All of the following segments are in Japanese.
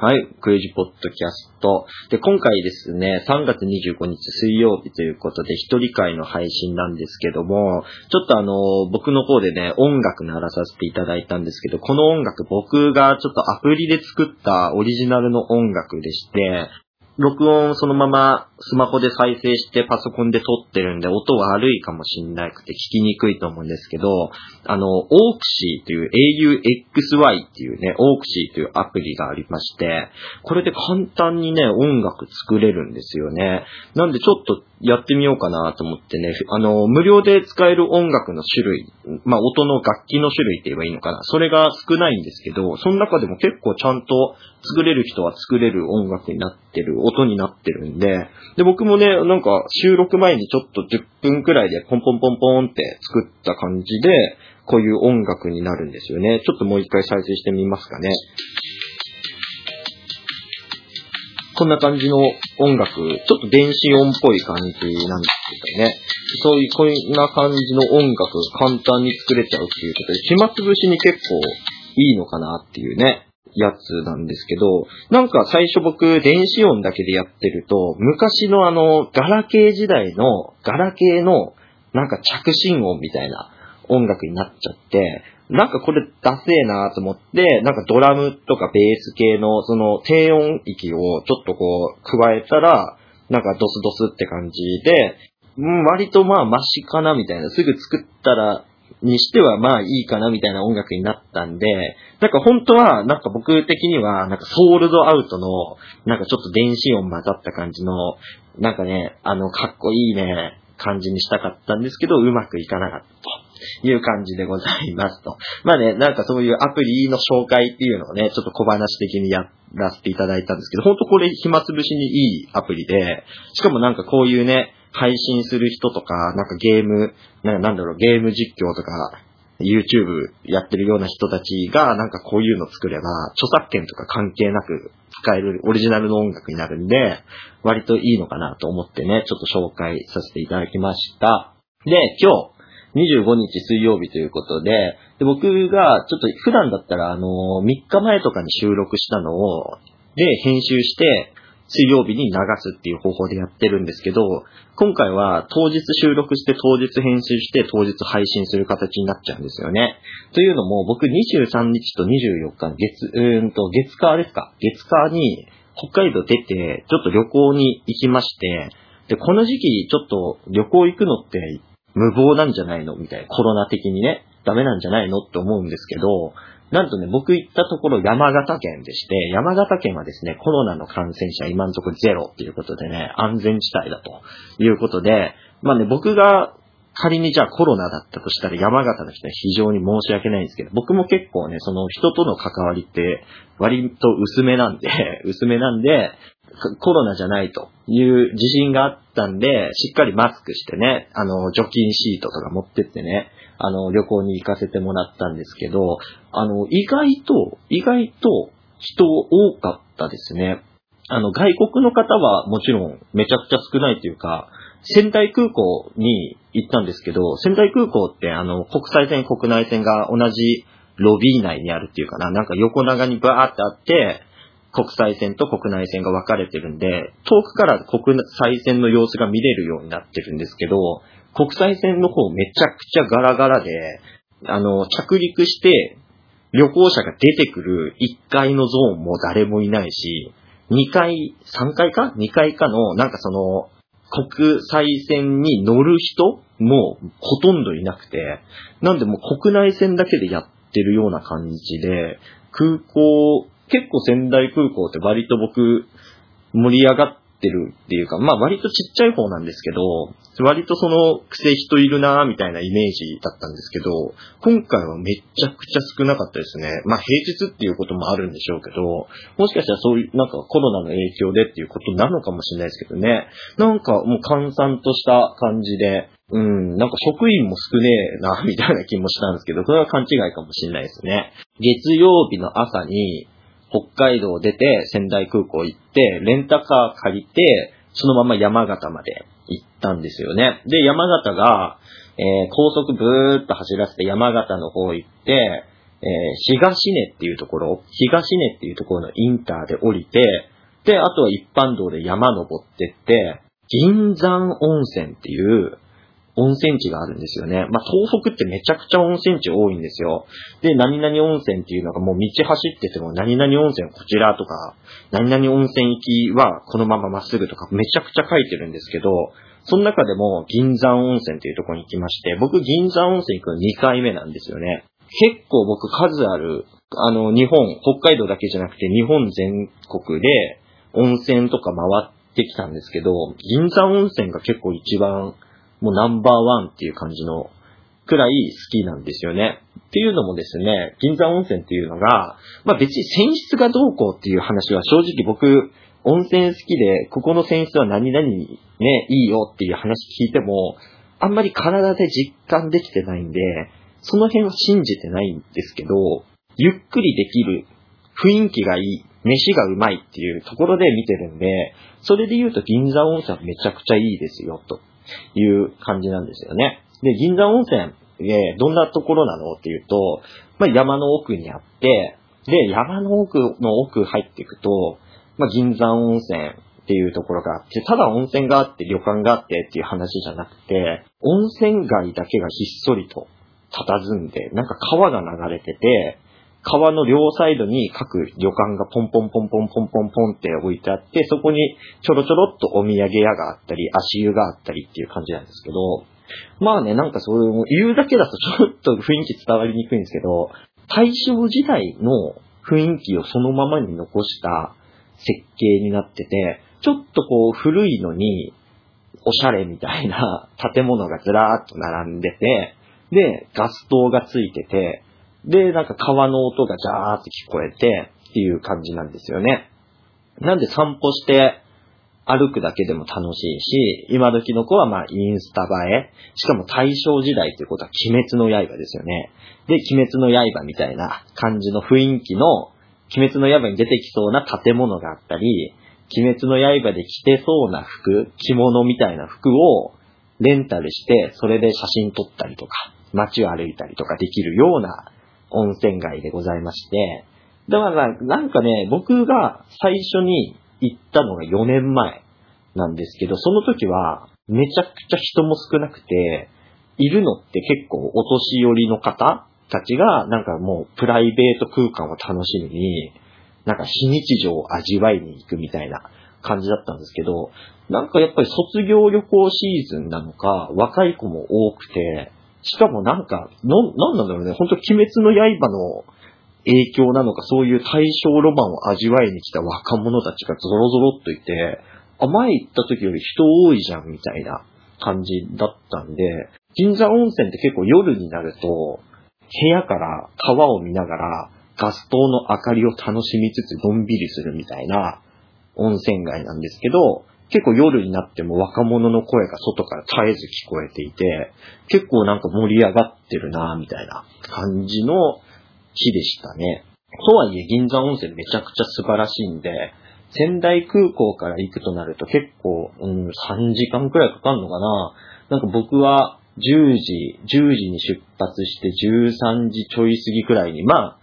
はい、クレイジポッドキャスト。で、今回ですね、3月25日水曜日ということで、一人会の配信なんですけども、ちょっとあの、僕の方でね、音楽鳴らさせていただいたんですけど、この音楽僕がちょっとアプリで作ったオリジナルの音楽でして、録音そのままスマホで再生してパソコンで撮ってるんで音悪いかもしんなくて聞きにくいと思うんですけど、あの、オークシーという AUXY っていうね、オークシーというアプリがありまして、これで簡単にね、音楽作れるんですよね。なんでちょっとやってみようかなと思ってね、あの、無料で使える音楽の種類、まあ、音の楽器の種類って言えばいいのかな。それが少ないんですけど、その中でも結構ちゃんと作れる人は作れる音楽になってる、音になってるんで、で、僕もね、なんか収録前にちょっと10分くらいでポンポンポンポンって作った感じで、こういう音楽になるんですよね。ちょっともう一回再生してみますかね。こんな感じの音楽、ちょっと電子音っぽい感じなんですけどね。そういう、こんな感じの音楽、簡単に作れちゃうっていうことで、暇つぶしに結構いいのかなっていうね、やつなんですけど、なんか最初僕、電子音だけでやってると、昔のあの、ガラケー時代の、ガラケーの、なんか着信音みたいな音楽になっちゃって、なんかこれダセえなと思って、なんかドラムとかベース系のその低音域をちょっとこう加えたら、なんかドスドスって感じで、うん、割とまあマシかなみたいな、すぐ作ったら、にしてはまあいいかなみたいな音楽になったんで、なんか本当はなんか僕的にはなんかソールドアウトのなんかちょっと電子音混ざった感じのなんかね、あのかっこいいね、感じにしたかったんですけど、うまくいかなかったという感じでございますと。まあね、なんかそういうアプリの紹介っていうのをね、ちょっと小話的にやらせていただいたんですけど、ほんとこれ暇つぶしにいいアプリで、しかもなんかこういうね、配信する人とか、なんかゲーム、なんだろう、ゲーム実況とか、YouTube やってるような人たちが、なんかこういうの作れば、著作権とか関係なく使えるオリジナルの音楽になるんで、割といいのかなと思ってね、ちょっと紹介させていただきました。で、今日、25日水曜日ということで、で僕がちょっと普段だったらあの、3日前とかに収録したのを、で、編集して、水曜日に流すっていう方法でやってるんですけど、今回は当日収録して当日編集して当日配信する形になっちゃうんですよね。というのも僕23日と24日月、うーんと月火ですか？月火に北海道出てちょっと旅行に行きまして、で、この時期ちょっと旅行行くのって無謀なんじゃないの？みたいな。コロナ的にね、ダメなんじゃないの？って思うんですけど、なんとね、僕行ったところ山形県でして、山形県はですね、コロナの感染者今のところゼロっていうことでね、安全地帯だということで、まあね、僕が仮にじゃあコロナだったとしたら山形の人は非常に申し訳ないんですけど、僕も結構ね、その人との関わりって割と薄めなんで、薄めなんで、コロナじゃないという自信があったんで、しっかりマスクしてね、あの、除菌シートとか持ってってね、あの、旅行に行かせてもらったんですけど、あの、意外と、意外と人多かったですね。あの、外国の方はもちろんめちゃくちゃ少ないというか、仙台空港に行ったんですけど、仙台空港ってあの、国際線、国内線が同じロビー内にあるっていうかな、なんか横長にバーってあって、国際線と国内線が分かれてるんで、遠くから国際線の様子が見れるようになってるんですけど、国際線の方めちゃくちゃガラガラで、あの、着陸して、旅行者が出てくる1階のゾーンも誰もいないし、2階、3階か ?2 階かの、なんかその、国際線に乗る人もほとんどいなくて、なんでもう国内線だけでやってるような感じで、空港、結構仙台空港って割と僕盛り上がってってるっていうか、まあ割とちっちゃい方なんですけど、割とその癖人いるなみたいなイメージだったんですけど、今回はめちゃくちゃ少なかったですね。まあ平日っていうこともあるんでしょうけど、もしかしたらそういうなんかコロナの影響でっていうことなのかもしれないですけどね。なんかもう閑散とした感じで、うん、なんか職員も少ねえな、みたいな気もしたんですけど、これは勘違いかもしれないですね。月曜日の朝に、北海道出て仙台空港行って、レンタカー借りて、そのまま山形まで行ったんですよね。で、山形が、えー、高速ブーっと走らせて山形の方行って、東根っていうところ、東根っていうところのインターで降りて、で、あとは一般道で山登ってって、銀山温泉っていう温泉地があるんですよね。まあ、東北ってめちゃくちゃ温泉地多いんですよ。で、何々温泉っていうのがもう道走ってても何々温泉こちらとか、何々温泉行きはこのまままっすぐとかめちゃくちゃ書いてるんですけど、その中でも銀山温泉っていうところに行きまして、僕銀山温泉行くの2回目なんですよね。結構僕数ある、あの、日本、北海道だけじゃなくて日本全国で温泉とか回ってきたんですけど、銀山温泉が結構一番もうナンバーワンっていう感じのくらい好きなんですよね。っていうのもですね、銀山温泉っていうのが、まあ別に泉質がどうこうっていう話は正直僕、温泉好きで、ここの泉質は何々にね、いいよっていう話聞いても、あんまり体で実感できてないんで、その辺は信じてないんですけど、ゆっくりできる、雰囲気がいい、飯がうまいっていうところで見てるんで、それで言うと銀座温泉はめちゃくちゃいいですよ、という感じなんですよね。で、銀座温泉、えどんなところなのっていうと、まあ、山の奥にあって、で、山の奥の奥入っていくと、まあ、銀山温泉っていうところがあって、ただ温泉があって旅館があってっていう話じゃなくて、温泉街だけがひっそりと佇んで、なんか川が流れてて、川の両サイドに各旅館がポンポンポンポンポンポンポンって置いてあって、そこにちょろちょろっとお土産屋があったり、足湯があったりっていう感じなんですけど、まあね、なんかそういう、言うだけだとちょっと雰囲気伝わりにくいんですけど、大正時代の雰囲気をそのままに残した設計になってて、ちょっとこう古いのに、おしゃれみたいな建物がずらーっと並んでて、で、ガス灯がついてて、で、なんか川の音がジャーって聞こえてっていう感じなんですよね。なんで散歩して歩くだけでも楽しいし、今時の子はまあインスタ映え、しかも大正時代っていうことは鬼滅の刃ですよね。で、鬼滅の刃みたいな感じの雰囲気の、鬼滅の刃に出てきそうな建物があったり、鬼滅の刃で着てそうな服、着物みたいな服をレンタルして、それで写真撮ったりとか、街を歩いたりとかできるような温泉街でございまして、だからなんかね、僕が最初に行ったのが4年前なんですけど、その時はめちゃくちゃ人も少なくて、いるのって結構お年寄りの方たちがなんかもうプライベート空間を楽しみに、なんか非日常を味わいに行くみたいな感じだったんですけど、なんかやっぱり卒業旅行シーズンなのか、若い子も多くて、しかもなんか、の、なんなんだろうね、本当鬼滅の刃の影響なのか、そういう大正ロマンを味わいに来た若者たちがゾロゾロっといて、あ、前行った時より人多いじゃん、みたいな感じだったんで、銀座温泉って結構夜になると、部屋から川を見ながら、ガス灯の明かりを楽しみつつのんびりするみたいな温泉街なんですけど、結構夜になっても若者の声が外から絶えず聞こえていて、結構なんか盛り上がってるなみたいな感じの日でしたね。とはいえ銀座温泉めちゃくちゃ素晴らしいんで、仙台空港から行くとなると結構、うん、3時間くらいかかるのかななんか僕は10時、10時に出発して13時ちょい過ぎくらいに、まあ、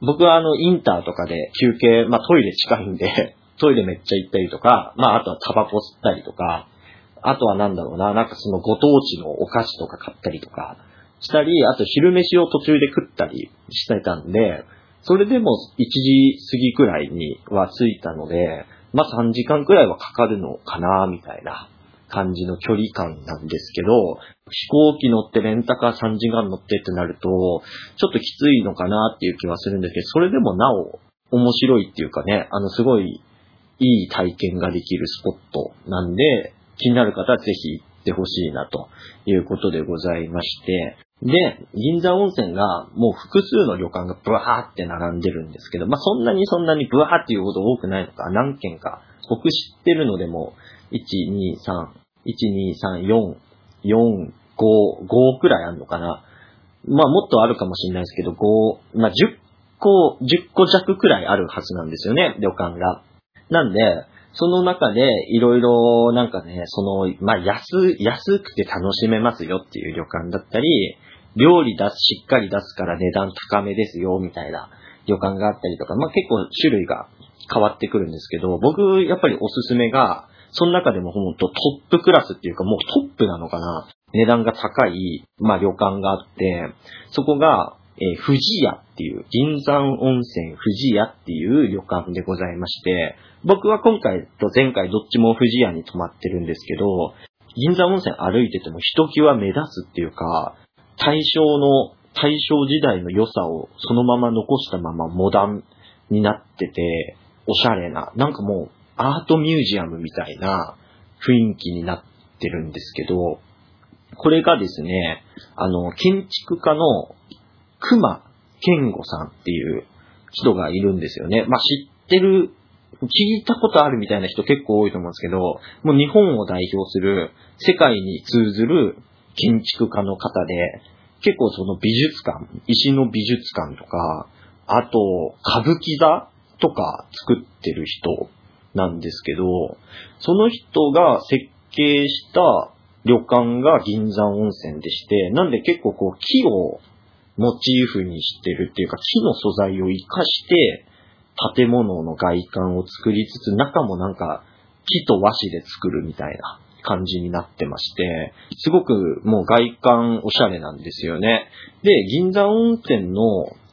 僕はあのインターとかで休憩、まあトイレ近いんで、トイレめっちゃ行ったりとか、まああとはタバコ吸ったりとか、あとはなんだろうな、なんかそのご当地のお菓子とか買ったりとかしたり、あと昼飯を途中で食ったりしてたんで、それでも1時過ぎくらいには着いたので、まあ3時間くらいはかかるのかな、みたいな感じの距離感なんですけど、飛行機乗ってレンタカー3時間乗ってってなると、ちょっときついのかなっていう気はするんですけど、それでもなお面白いっていうかね、あのすごいいい体験ができるスポットなんで、気になる方はぜひ行ってほしいなということでございまして、で、銀座温泉がもう複数の旅館がブワーって並んでるんですけど、まあ、そんなにそんなにブワーっていうほど多くないのか、何件か。僕知ってるのでも、1、2、3、1、2、3、4、4、5、5くらいあるのかな。まあ、もっとあるかもしれないですけど、5、まあ、10個、10個弱くらいあるはずなんですよね、旅館が。なんで、その中でいろいろなんかね、その、まあ安、安くて楽しめますよっていう旅館だったり、料理出す、しっかり出すから値段高めですよ、みたいな旅館があったりとか、まあ結構種類が変わってくるんですけど、僕、やっぱりおすすめが、その中でもほんとトップクラスっていうかもうトップなのかな。値段が高い、まあ旅館があって、そこが、えー、富士屋っていう、銀山温泉富士屋っていう旅館でございまして、僕は今回と前回どっちも富士屋に泊まってるんですけど、銀山温泉歩いててもひときわ目立つっていうか、大正の、大正時代の良さをそのまま残したままモダンになってて、おしゃれな、なんかもうアートミュージアムみたいな雰囲気になってるんですけど、これがですね、あの、建築家の熊健吾さんっていう人がいるんですよね。まあ、知ってる、聞いたことあるみたいな人結構多いと思うんですけど、もう日本を代表する世界に通ずる建築家の方で、結構その美術館、石の美術館とか、あと、歌舞伎座とか作ってる人なんですけど、その人が設計した旅館が銀山温泉でして、なんで結構こう木をモチーフにしてるっていうか木の素材を活かして建物の外観を作りつつ中もなんか木と和紙で作るみたいな感じになってまして、すごくもう外観おしゃれなんですよね。で、銀山温泉の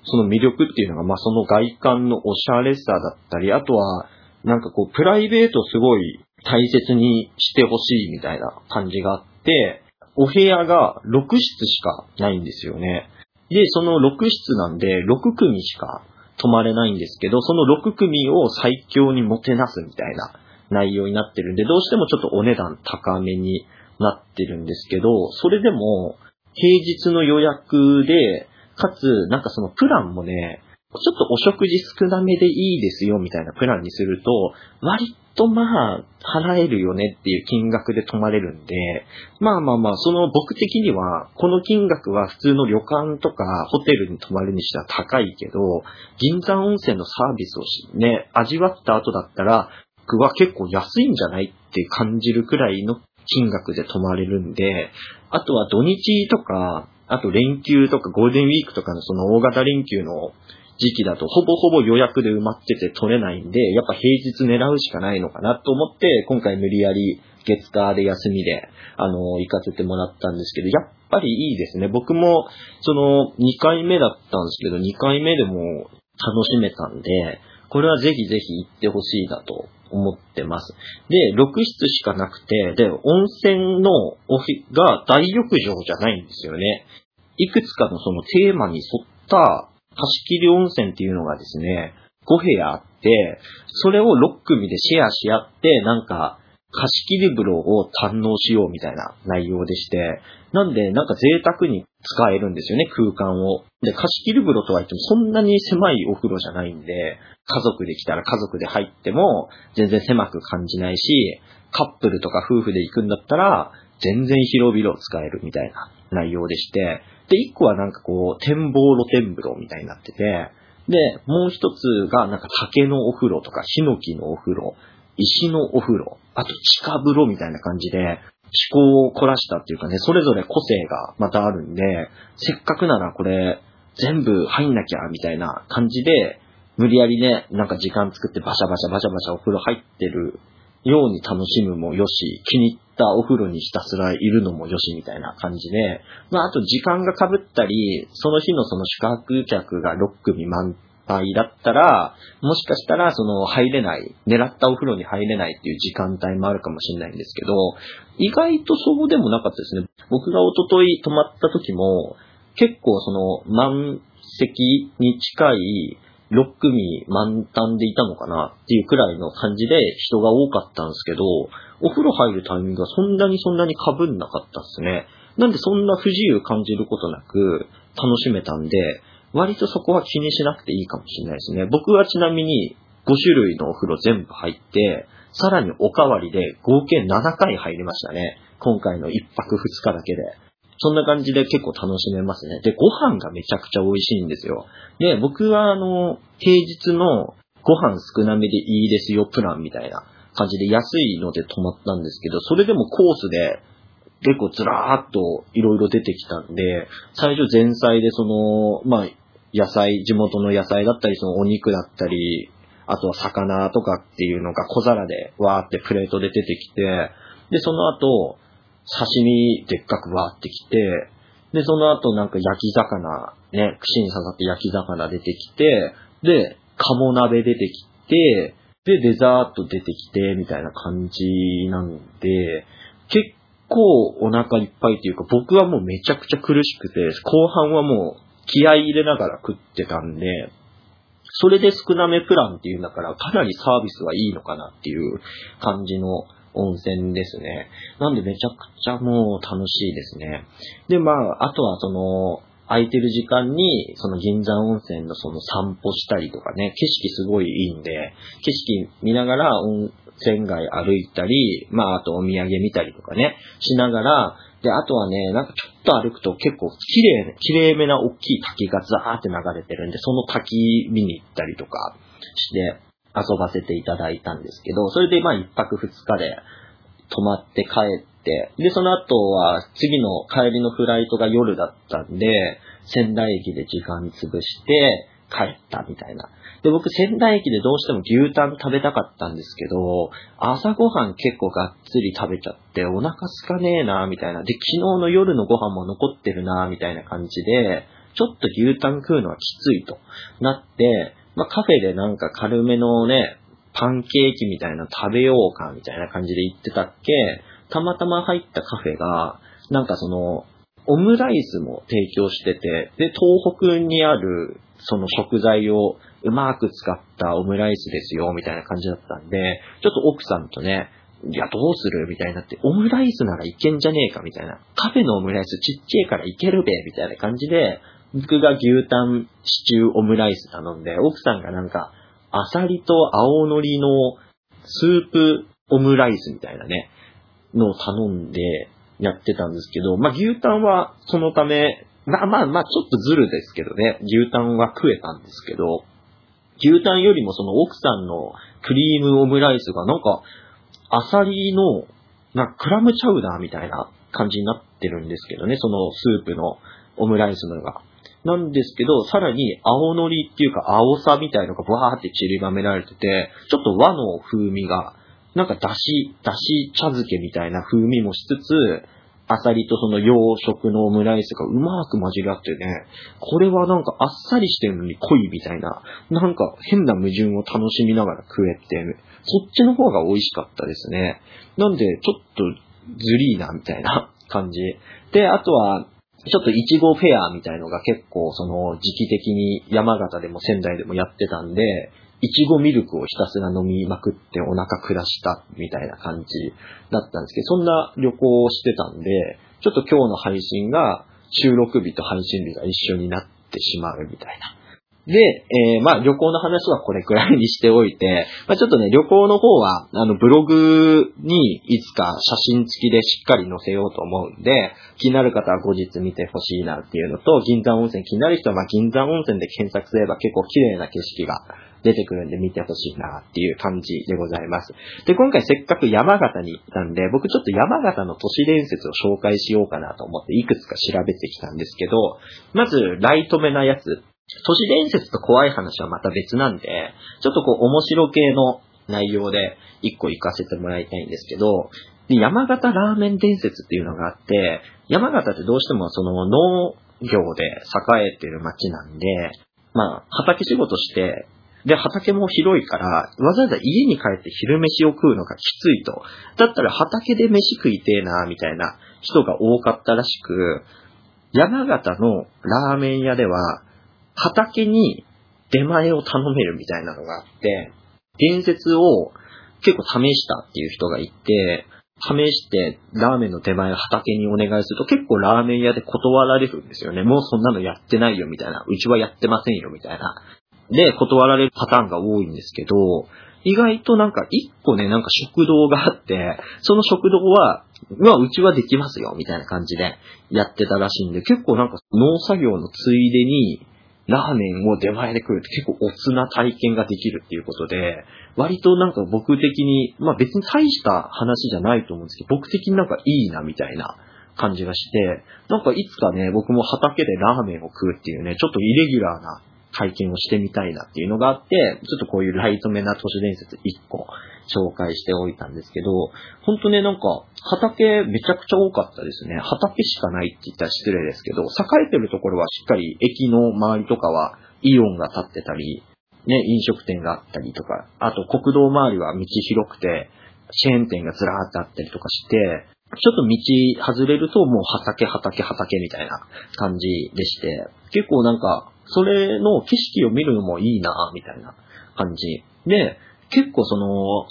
その魅力っていうのが、まあその外観のおしゃれさだったり、あとはなんかこうプライベートすごい大切にしてほしいみたいな感じがあって、お部屋が6室しかないんですよね。で、その6室なんで6組しか泊まれないんですけど、その6組を最強にもてなすみたいな内容になってるんで、どうしてもちょっとお値段高めになってるんですけど、それでも平日の予約で、かつ、なんかそのプランもね、ちょっとお食事少なめでいいですよみたいなプランにすると、割とまあ、払えるよねっていう金額で泊まれるんで、まあまあまあ、その僕的には、この金額は普通の旅館とかホテルに泊まるにしては高いけど、銀山温泉のサービスをしね、味わった後だったら、僕は結構安いんじゃないって感じるくらいの金額で泊まれるんで、あとは土日とか、あと連休とかゴールデンウィークとかのその大型連休の時期だとほぼほぼ予約で埋まってて取れないんで、やっぱ平日狙うしかないのかなと思って、今回無理やり月火で休みで、あの、行かせてもらったんですけど、やっぱりいいですね。僕も、その、2回目だったんですけど、2回目でも楽しめたんで、これはぜひぜひ行ってほしいなと思ってます。で、6室しかなくて、で、温泉のオフィが大浴場じゃないんですよね。いくつかのそのテーマに沿った貸切温泉っていうのがですね、5部屋あって、それを6組でシェアし合って、なんか、貸し切り風呂を堪能しようみたいな内容でして、なんで、なんか贅沢に使えるんですよね、空間を。で、貸し切り風呂とは言ってもそんなに狭いお風呂じゃないんで、家族で来たら家族で入っても全然狭く感じないし、カップルとか夫婦で行くんだったら、全然広々使えるみたいな内容でして、で、一個はなんかこう、展望露天風呂みたいになってて、で、もう一つがなんか竹のお風呂とか、ヒノキのお風呂、石のお風呂、あと地下風呂みたいな感じで、思考を凝らしたっていうかね、それぞれ個性がまたあるんで、せっかくならこれ、全部入んなきゃ、みたいな感じで、無理やりね、なんか時間作ってバシャバシャバシャバシャお風呂入ってるように楽しむもよし、気に入ったお風呂にひたすらいるのもよしみたいな感じで、まああと時間が被ったり、その日のその宿泊客が6組満杯だったら、もしかしたらその入れない、狙ったお風呂に入れないっていう時間帯もあるかもしれないんですけど、意外とそうでもなかったですね。僕が一昨日泊まった時も、結構その満席に近い6組満タンでいたのかなっていうくらいの感じで人が多かったんですけど、お風呂入るタイミングがそんなにそんなに被んなかったっすね。なんでそんな不自由感じることなく楽しめたんで、割とそこは気にしなくていいかもしれないですね。僕はちなみに5種類のお風呂全部入って、さらにおかわりで合計7回入りましたね。今回の1泊2日だけで。そんな感じで結構楽しめますね。で、ご飯がめちゃくちゃ美味しいんですよ。で、僕はあの、平日のご飯少なめでいいですよプランみたいな感じで安いので泊まったんですけど、それでもコースで結構ずらーっといろいろ出てきたんで、最初前菜でその、まあ、野菜、地元の野菜だったり、そのお肉だったり、あとは魚とかっていうのが小皿でわーってプレートで出てきて、で、その後、刺身でっかくわーってきて、で、その後なんか焼き魚、ね、串に刺さって焼き魚出てきて、で、鴨鍋出てきて、で、デザート出てきて、みたいな感じなんで、結構お腹いっぱいっていうか、僕はもうめちゃくちゃ苦しくて、後半はもう気合い入れながら食ってたんで、それで少なめプランっていうんだから、かなりサービスはいいのかなっていう感じの温泉ですね。なんでめちゃくちゃもう楽しいですね。で、まあ、あとはその、空いてる時間に、その銀山温泉のその散歩したりとかね、景色すごいいいんで、景色見ながら温泉街歩いたり、まあ、あとお土産見たりとかね、しながら、で、あとはね、なんかちょっと歩くと結構綺麗、綺麗めな大きい滝がザーって流れてるんで、その滝見に行ったりとかして遊ばせていただいたんですけど、それでまあ一泊二日で泊まって帰って、で、その後は次の帰りのフライトが夜だったんで、仙台駅で時間潰して帰ったみたいな。で、僕仙台駅でどうしても牛タン食べたかったんですけど、朝ごはん結構がっつり食べちゃって、お腹すかねえなみたいな。で、昨日の夜のご飯も残ってるなみたいな感じで、ちょっと牛タン食うのはきついとなって、まあ、カフェでなんか軽めのね、パンケーキみたいな食べようかみたいな感じで言ってたっけ、たまたま入ったカフェが、なんかその、オムライスも提供してて、で、東北にあるその食材をうまく使ったオムライスですよ、みたいな感じだったんで、ちょっと奥さんとね、いや、どうするみたいになって、オムライスならいけんじゃねえかみたいな。カフェのオムライスちっちゃいからいけるべみたいな感じで、僕が牛タンシチューオムライス頼んで、奥さんがなんか、アサリと青のりのスープオムライスみたいなね、のを頼んでやってたんですけど、まあ、牛タンはそのため、まあまあまあ、ちょっとずるですけどね、牛タンは食えたんですけど、牛タンよりもその奥さんのクリームオムライスがなんか、アサリの、なクラムチャウダーみたいな感じになってるんですけどね、そのスープのオムライスのが。なんですけど、さらに青のりっていうか青さみたいのがバーって散りばめられてて、ちょっと和の風味が、なんかだし、だし茶漬けみたいな風味もしつつ、アサリとその洋食のオムライスがうまく混じり合ってね、これはなんかあっさりしてるのに濃いみたいな、なんか変な矛盾を楽しみながら食えて、そっちの方が美味しかったですね。なんで、ちょっとずりーなみたいな感じ。で、あとは、ちょっとイチゴフェアみたいのが結構その時期的に山形でも仙台でもやってたんで、イチゴミルクをひたすら飲みまくってお腹下したみたいな感じだったんですけど、そんな旅行をしてたんで、ちょっと今日の配信が収録日と配信日が一緒になってしまうみたいな。で、えー、まあ旅行の話はこれくらいにしておいて、まあちょっとね、旅行の方は、あの、ブログにいつか写真付きでしっかり載せようと思うんで、気になる方は後日見てほしいなっていうのと、銀山温泉気になる人は、まあ銀山温泉で検索すれば結構綺麗な景色が出てくるんで見てほしいなっていう感じでございます。で、今回せっかく山形に行ったんで、僕ちょっと山形の都市伝説を紹介しようかなと思っていくつか調べてきたんですけど、まず、ライト目なやつ。都市伝説と怖い話はまた別なんで、ちょっとこう面白系の内容で一個行かせてもらいたいんですけど、山形ラーメン伝説っていうのがあって、山形ってどうしてもその農業で栄えてる町なんで、まあ畑仕事して、で、畑も広いから、わざわざ家に帰って昼飯を食うのがきついと。だったら畑で飯食いてえな、みたいな人が多かったらしく、山形のラーメン屋では、畑に出前を頼めるみたいなのがあって、伝説を結構試したっていう人がいて、試してラーメンの出前を畑にお願いすると結構ラーメン屋で断られるんですよね。もうそんなのやってないよみたいな。うちはやってませんよみたいな。で、断られるパターンが多いんですけど、意外となんか一個ね、なんか食堂があって、その食堂は、まあうちはできますよみたいな感じでやってたらしいんで、結構なんか農作業のついでにラーメンを出前で食うって結構おつな体験ができるっていうことで、割となんか僕的に、まあ別に大した話じゃないと思うんですけど、僕的になんかいいなみたいな感じがして、なんかいつかね、僕も畑でラーメンを食うっていうね、ちょっとイレギュラーな体験をしてみたいなっていうのがあって、ちょっとこういうライトめな都市伝説1個紹介しておいたんですけど、ほんとね、なんか畑めちゃくちゃ多かったですね。畑しかないって言ったら失礼ですけど、栄えてるところはしっかり駅の周りとかはイオンが立ってたり、ね、飲食店があったりとか、あと国道周りは道広くて、チェーン店がずらーってあったりとかして、ちょっと道外れるともう畑畑畑みたいな感じでして、結構なんか、それの景色を見るのもいいなみたいな感じ。で、結構その、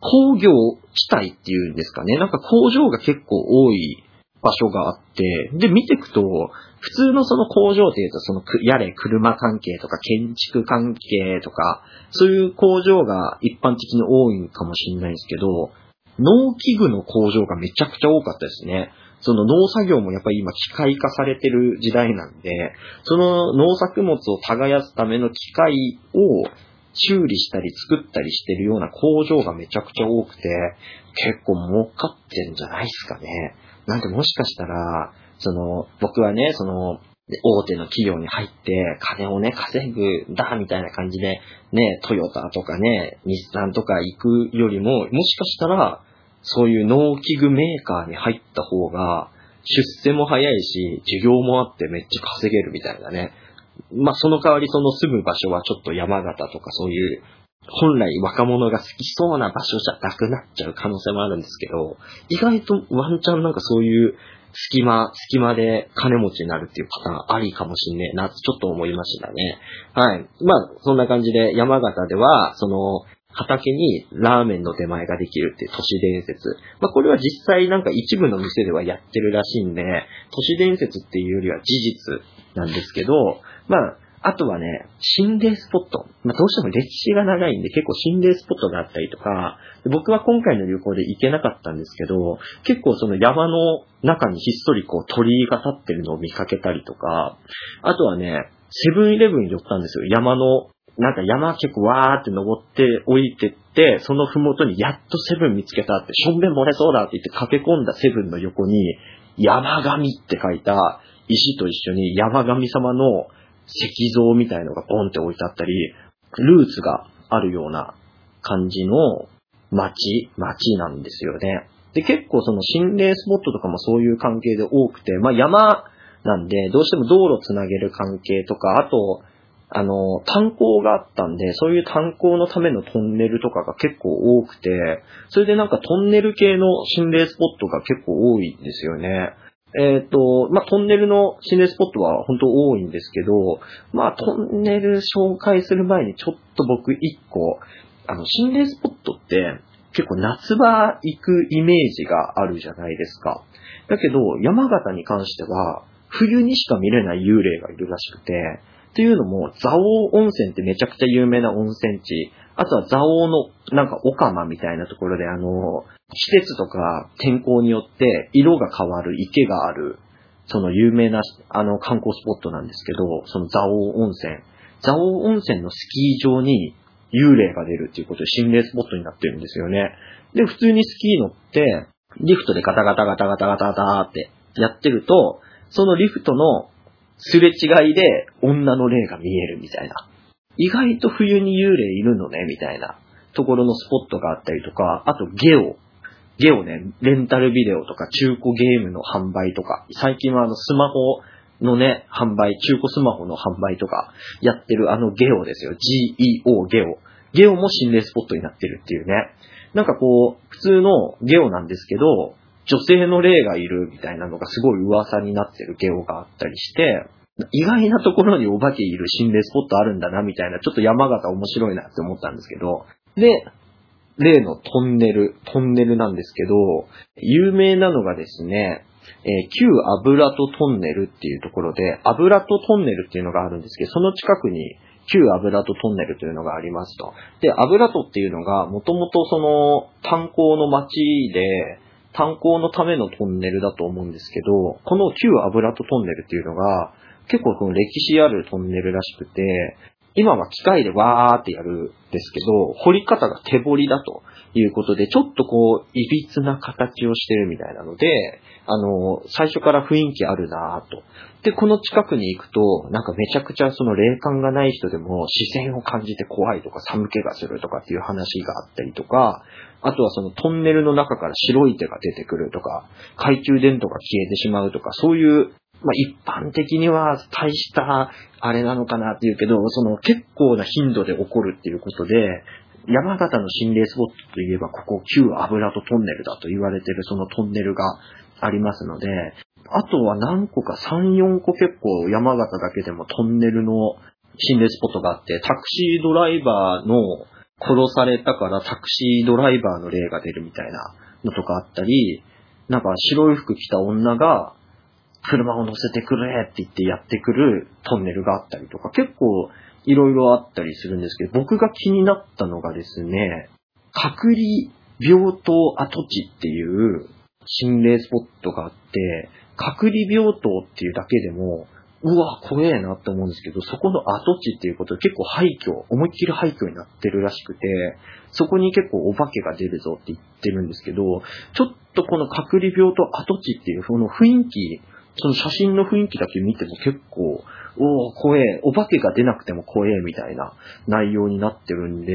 工業地帯っていうんですかね。なんか工場が結構多い場所があって、で、見ていくと、普通のその工場っていうと、その、やれ車関係とか建築関係とか、そういう工場が一般的に多いかもしれないですけど、農機具の工場がめちゃくちゃ多かったですね。その農作業もやっぱり今機械化されてる時代なんで、その農作物を耕すための機械を修理したり作ったりしてるような工場がめちゃくちゃ多くて、結構儲かってんじゃないですかね。なんでもしかしたら、その、僕はね、その、大手の企業に入って、金をね、稼ぐんだ、みたいな感じで、ね、トヨタとかね、日産とか行くよりも、もしかしたら、そういう農機具メーカーに入った方が、出世も早いし、授業もあってめっちゃ稼げるみたいなね。まあ、その代わりその住む場所はちょっと山形とかそういう、本来若者が好きそうな場所じゃなくなっちゃう可能性もあるんですけど、意外とワンチャンなんかそういう隙間、隙間で金持ちになるっていうパターンありかもしんねえな、ちょっと思いましたね。はい。まあ、そんな感じで山形では、その、畑にラーメンの出前ができるっていう都市伝説。まあこれは実際なんか一部の店ではやってるらしいんで、都市伝説っていうよりは事実なんですけど、まああとはね、心霊スポット。まあ、どうしても歴史が長いんで結構心霊スポットがあったりとか、僕は今回の旅行で行けなかったんですけど、結構その山の中にひっそりこう鳥居が立ってるのを見かけたりとか、あとはね、セブンイレブンに寄ったんですよ。山の、なんか山結構わーって登って降りてって、そのふもとにやっとセブン見つけたって、しょんべん漏れそうだって言って駆け込んだセブンの横に、山神って書いた石と一緒に山神様の石像みたいのがポンって置いてあったり、ルーツがあるような感じの街、街なんですよね。で、結構その心霊スポットとかもそういう関係で多くて、まあ山なんで、どうしても道路つなげる関係とか、あと、あの、炭鉱があったんで、そういう炭鉱のためのトンネルとかが結構多くて、それでなんかトンネル系の心霊スポットが結構多いんですよね。えっ、ー、と、まあ、トンネルの心霊スポットは本当多いんですけど、まあ、トンネル紹介する前にちょっと僕一個、あの、心霊スポットって結構夏場行くイメージがあるじゃないですか。だけど、山形に関しては、冬にしか見れない幽霊がいるらしくて、というのも、蔵王温泉ってめちゃくちゃ有名な温泉地。あとは蔵王のなんかオカマみたいなところであの、季節とか天候によって色が変わる池がある、その有名なあの観光スポットなんですけど、その蔵王温泉。蔵王温泉のスキー場に幽霊が出るっていうことで心霊スポットになってるんですよね。で、普通にスキー乗って、リフトでガタガタガタガタガタガタってやってると、そのリフトのすれ違いで女の霊が見えるみたいな。意外と冬に幽霊いるのね、みたいなところのスポットがあったりとか、あとゲオ。ゲオね、レンタルビデオとか中古ゲームの販売とか、最近はあのスマホのね、販売、中古スマホの販売とかやってるあのゲオですよ。GEO ゲオ。ゲオも心霊スポットになってるっていうね。なんかこう、普通のゲオなんですけど、女性の霊がいるみたいなのがすごい噂になってるゲオがあったりして、意外なところにお化けいる心霊スポットあるんだなみたいな、ちょっと山形面白いなって思ったんですけど、で、例のトンネル、トンネルなんですけど、有名なのがですね、えー、旧油とトンネルっていうところで、油とトンネルっていうのがあるんですけど、その近くに旧油とトンネルというのがありますと。で、油とっていうのが、もともとその炭鉱の町で、炭鉱のためのトンネルだと思うんですけど、この旧油とトンネルっていうのが、結構この歴史あるトンネルらしくて、今は機械でわーってやるんですけど、掘り方が手掘りだということで、ちょっとこう、いびつな形をしてるみたいなので、あの、最初から雰囲気あるなぁと。で、この近くに行くと、なんかめちゃくちゃその霊感がない人でも視線を感じて怖いとか寒気がするとかっていう話があったりとか、あとはそのトンネルの中から白い手が出てくるとか、懐中電灯が消えてしまうとか、そういうまあ、一般的には大したあれなのかなっていうけど、その結構な頻度で起こるっていうことで、山形の心霊スポットといえば、ここ旧油とトンネルだと言われてるそのトンネルがありますので、あとは何個か3、4個結構山形だけでもトンネルの心霊スポットがあって、タクシードライバーの殺されたからタクシードライバーの霊が出るみたいなのとかあったり、なんか白い服着た女が車を乗せてくれって言ってやってくるトンネルがあったりとか、結構いろいろあったりするんですけど、僕が気になったのがですね、隔離病棟跡地っていう心霊スポットがあって、隔離病棟っていうだけでも、うわ、怖えなって思うんですけど、そこの跡地っていうことで結構廃墟、思いっきり廃墟になってるらしくて、そこに結構お化けが出るぞって言ってるんですけど、ちょっとこの隔離病棟跡地っていうその雰囲気、その写真の雰囲気だけ見ても結構、おお、怖え、お化けが出なくても怖え、みたいな内容になってるんで、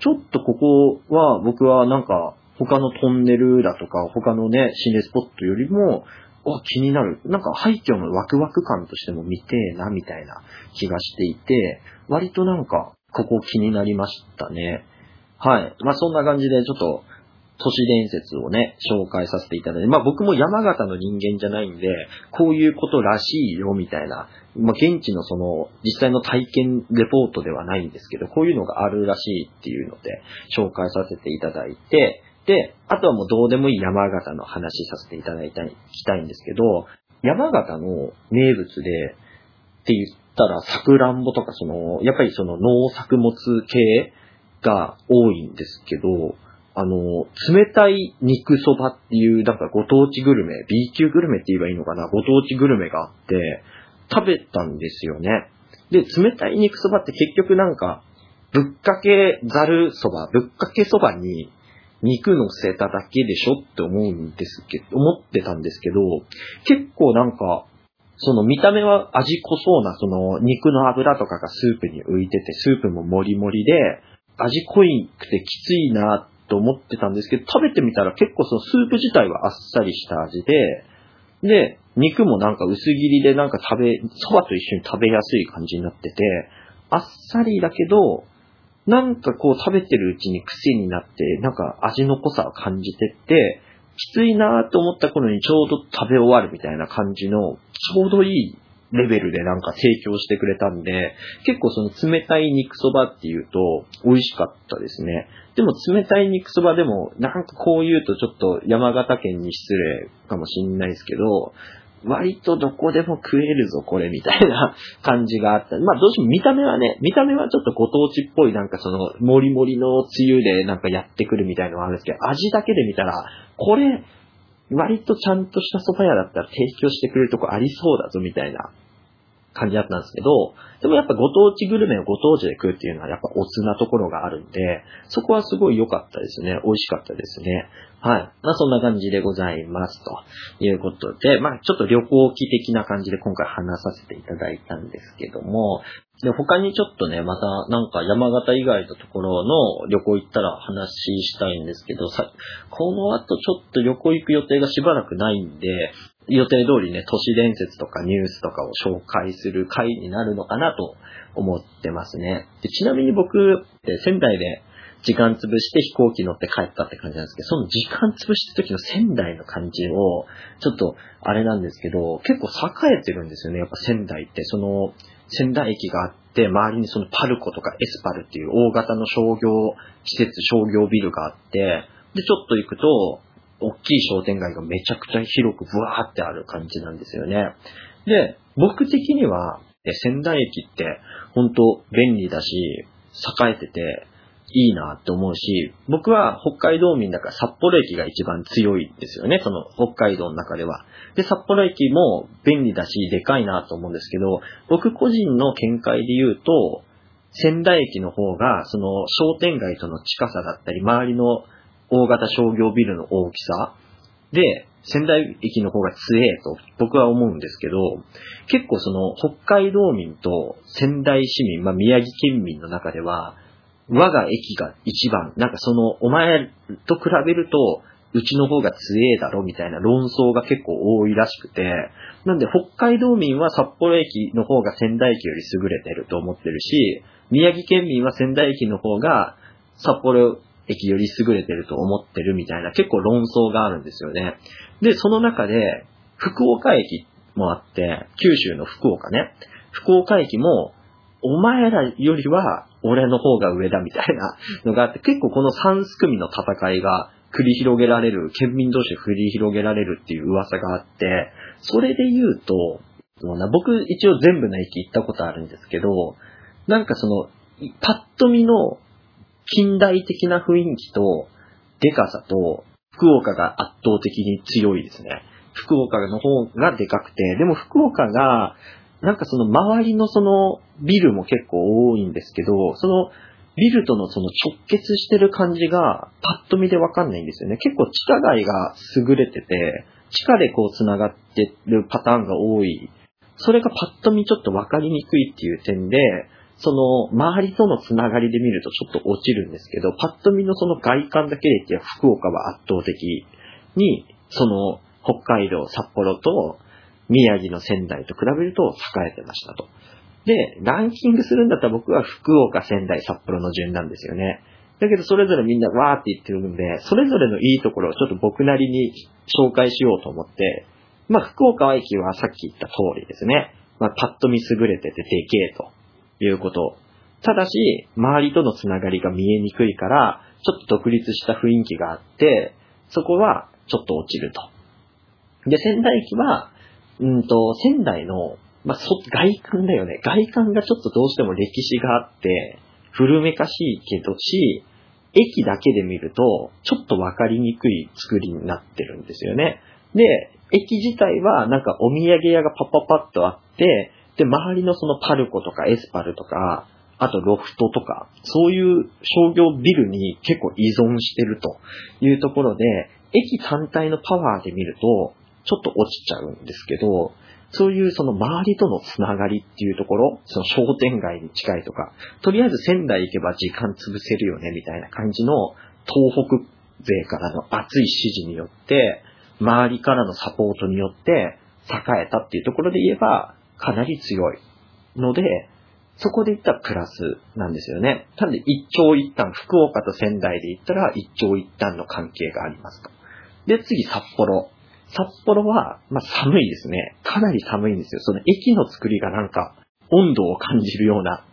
ちょっとここは僕はなんか、他のトンネルだとか、他のね、心霊スポットよりも、お、気になる。なんか廃墟のワクワク感としても見てえな、みたいな気がしていて、割となんか、ここ気になりましたね。はい。まあそんな感じで、ちょっと、都市伝説をね、紹介させていただいて、まあ僕も山形の人間じゃないんで、こういうことらしいよ、みたいな、まあ現地のその、実際の体験レポートではないんですけど、こういうのがあるらしいっていうので、紹介させていただいて、で、あとはもうどうでもいい山形の話させていただいたい、きたいんですけど、山形の名物で、って言ったら、さくらんぼとか、その、やっぱりその農作物系が多いんですけど、あの、冷たい肉そばっていう、なんかご当地グルメ、B 級グルメって言えばいいのかな、ご当地グルメがあって、食べたんですよね。で、冷たい肉そばって結局なんか、ぶっかけざるそば、ぶっかけそばに肉乗せただけでしょって思うんですけど、思ってたんですけど、結構なんか、その見た目は味濃そうな、その肉の油とかがスープに浮いてて、スープももりもりで、味濃いくてきついなと思ってたんですけど、食べてみたら結構そのスープ自体はあっさりした味で、で、肉もなんか薄切りでなんか食べ、蕎麦と一緒に食べやすい感じになってて、あっさりだけど、なんかこう食べてるうちに癖になって、なんか味の濃さを感じてって、きついなーと思った頃にちょうど食べ終わるみたいな感じの、ちょうどいいレベルでなんか提供してくれたんで、結構その冷たい肉そばっていうと美味しかったですね。でも冷たい肉そばでも、なんかこう言うとちょっと山形県に失礼かもしんないですけど、割とどこでも食えるぞ、これ、みたいな 感じがあった。まあ、どうしても見た目はね、見た目はちょっとご当地っぽい、なんかその、もりもりのつゆでなんかやってくるみたいのはあるんですけど、味だけで見たら、これ、割とちゃんとした蕎麦屋だったら提供してくれるとこありそうだぞ、みたいな感じだったんですけど、でもやっぱご当地グルメをご当地で食うっていうのはやっぱおつなところがあるんで、そこはすごい良かったですね。美味しかったですね。はい。まあそんな感じでございますということで、まあちょっと旅行記的な感じで今回話させていただいたんですけども、で、他にちょっとね、またなんか山形以外のところの旅行行ったら話したいんですけど、さ、この後ちょっと旅行行く予定がしばらくないんで、予定通りね、都市伝説とかニュースとかを紹介する回になるのかなと思ってますね。でちなみに僕って仙台で時間潰して飛行機乗って帰ったって感じなんですけど、その時間潰した時の仙台の感じを、ちょっとあれなんですけど、結構栄えてるんですよね、やっぱ仙台って。その、仙台駅があって、周りにそのパルコとかエスパルっていう大型の商業施設、商業ビルがあって、で、ちょっと行くと、大きい商店街がめちゃくちゃ広くブワーってある感じなんですよね。で、僕的には、仙台駅って本当便利だし、栄えてていいなって思うし、僕は北海道民だから札幌駅が一番強いですよね、その北海道の中では。で、札幌駅も便利だし、でかいなと思うんですけど、僕個人の見解で言うと、仙台駅の方が、その商店街との近さだったり、周りの大型商業ビルの大きさで、仙台駅の方が強えと僕は思うんですけど、結構その北海道民と仙台市民、まあ宮城県民の中では、我が駅が一番、なんかそのお前と比べると、うちの方が強えだろみたいな論争が結構多いらしくて、なんで北海道民は札幌駅の方が仙台駅より優れてると思ってるし、宮城県民は仙台駅の方が札幌駅より優れてると思ってるみたいな結構論争があるんですよね。で、その中で、福岡駅もあって、九州の福岡ね。福岡駅も、お前らよりは俺の方が上だみたいなのがあって、結構この3組の戦いが繰り広げられる、県民同士で繰り広げられるっていう噂があって、それで言うと、僕一応全部の駅行ったことあるんですけど、なんかその、パッと見の近代的な雰囲気と、デカさと、福岡が圧倒的に強いですね。福岡の方がでかくて、でも福岡が、なんかその周りのそのビルも結構多いんですけど、そのビルとのその直結してる感じがパッと見でわかんないんですよね。結構地下街が優れてて、地下でこう繋がってるパターンが多い。それがパッと見ちょっとわかりにくいっていう点で、その、周りとのつながりで見るとちょっと落ちるんですけど、パッと見のその外観だけで言って福岡は圧倒的に、その、北海道、札幌と宮城の仙台と比べると栄えてましたと。で、ランキングするんだったら僕は福岡、仙台、札幌の順なんですよね。だけどそれぞれみんなわーって言ってるんで、それぞれのいいところをちょっと僕なりに紹介しようと思って、まあ福岡駅はさっき言った通りですね。まあパッと見優れててでけえと。いうこと。ただし、周りとのつながりが見えにくいから、ちょっと独立した雰囲気があって、そこはちょっと落ちると。で、仙台駅は、うんと、仙台の、まあ、そ、外観だよね。外観がちょっとどうしても歴史があって、古めかしいけどし、駅だけで見ると、ちょっとわかりにくい作りになってるんですよね。で、駅自体はなんかお土産屋がパッパパッとあって、で、周りのそのパルコとかエスパルとか、あとロフトとか、そういう商業ビルに結構依存してるというところで、駅単体のパワーで見ると、ちょっと落ちちゃうんですけど、そういうその周りとのつながりっていうところ、その商店街に近いとか、とりあえず仙台行けば時間潰せるよねみたいな感じの東北勢からの熱い支持によって、周りからのサポートによって栄えたっていうところで言えば、かなり強いので、そこで言ったらプラスなんですよね。なんで一長一短、福岡と仙台で言ったら一長一短の関係がありますと。で、次札幌。札幌は、まあ、寒いですね。かなり寒いんですよ。その駅の作りがなんか温度を感じるような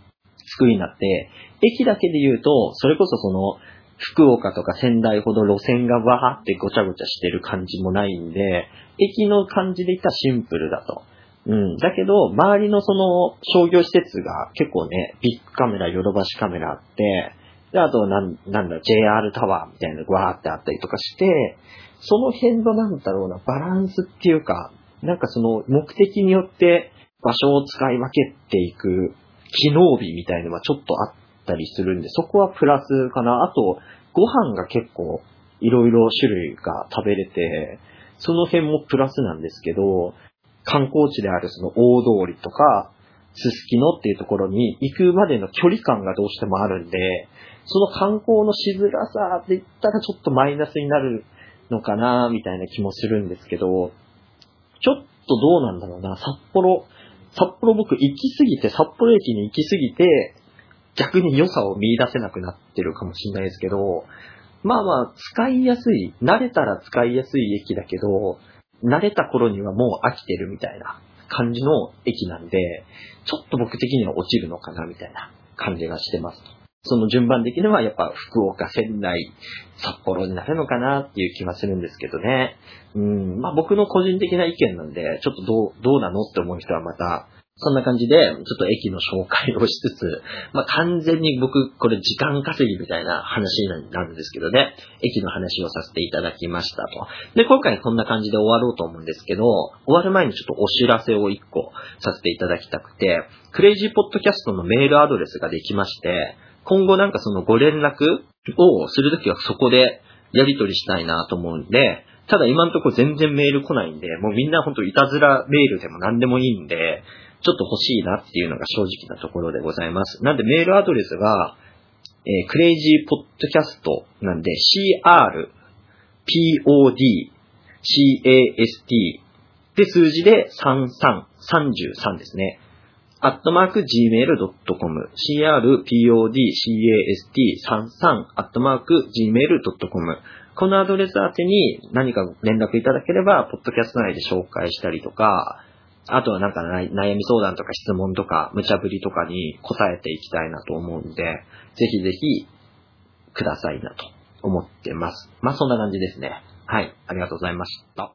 作りになって、駅だけで言うと、それこそその、福岡とか仙台ほど路線がわーってごちゃごちゃしてる感じもないんで、駅の感じで言ったらシンプルだと。うん。だけど、周りのその商業施設が結構ね、ビッグカメラ、ヨドバシカメラあって、で、あと、なん、なんだ、JR タワーみたいなのがわーってあったりとかして、その辺のなんだろうな、バランスっていうか、なんかその目的によって場所を使い分けていく機能美みたいのはちょっとあったりするんで、そこはプラスかな。あと、ご飯が結構いろいろ種類が食べれて、その辺もプラスなんですけど、観光地であるその大通りとか、すすきのっていうところに行くまでの距離感がどうしてもあるんで、その観光のしづらさって言ったらちょっとマイナスになるのかなみたいな気もするんですけど、ちょっとどうなんだろうな、札幌、札幌僕行き過ぎて、札幌駅に行き過ぎて、逆に良さを見出せなくなってるかもしれないですけど、まあまあ、使いやすい、慣れたら使いやすい駅だけど、慣れた頃にはもう飽きてるみたいな感じの駅なんで、ちょっと僕的には落ちるのかなみたいな感じがしてます。その順番的にはやっぱ福岡、仙台、札幌になるのかなっていう気はするんですけどね。うん、まあ僕の個人的な意見なんで、ちょっとどう、どうなのって思う人はまたそんな感じで、ちょっと駅の紹介をしつつ、まあ、完全に僕、これ時間稼ぎみたいな話になるんですけどね、駅の話をさせていただきましたと。で、今回こんな感じで終わろうと思うんですけど、終わる前にちょっとお知らせを一個させていただきたくて、クレイジーポッドキャストのメールアドレスができまして、今後なんかそのご連絡をするときはそこでやり取りしたいなと思うんで、ただ今んとこ全然メール来ないんで、もうみんなほんといたずらメールでも何でもいいんで、ちょっと欲しいなっていうのが正直なところでございます。なんでメールアドレスが、えー、クレイジーポッドキャストなんで CR、POD、CAST で数字で33、33ですね。アットマーク gmail.com、crpodcast33 アットマーク gmail.com このアドレス宛てに何か連絡いただければ、ポッドキャスト内で紹介したりとか、あとはなんか悩み相談とか質問とか、無茶ぶりとかに答えていきたいなと思うんで、ぜひぜひくださいなと思ってます。まあそんな感じですね。はい。ありがとうございました。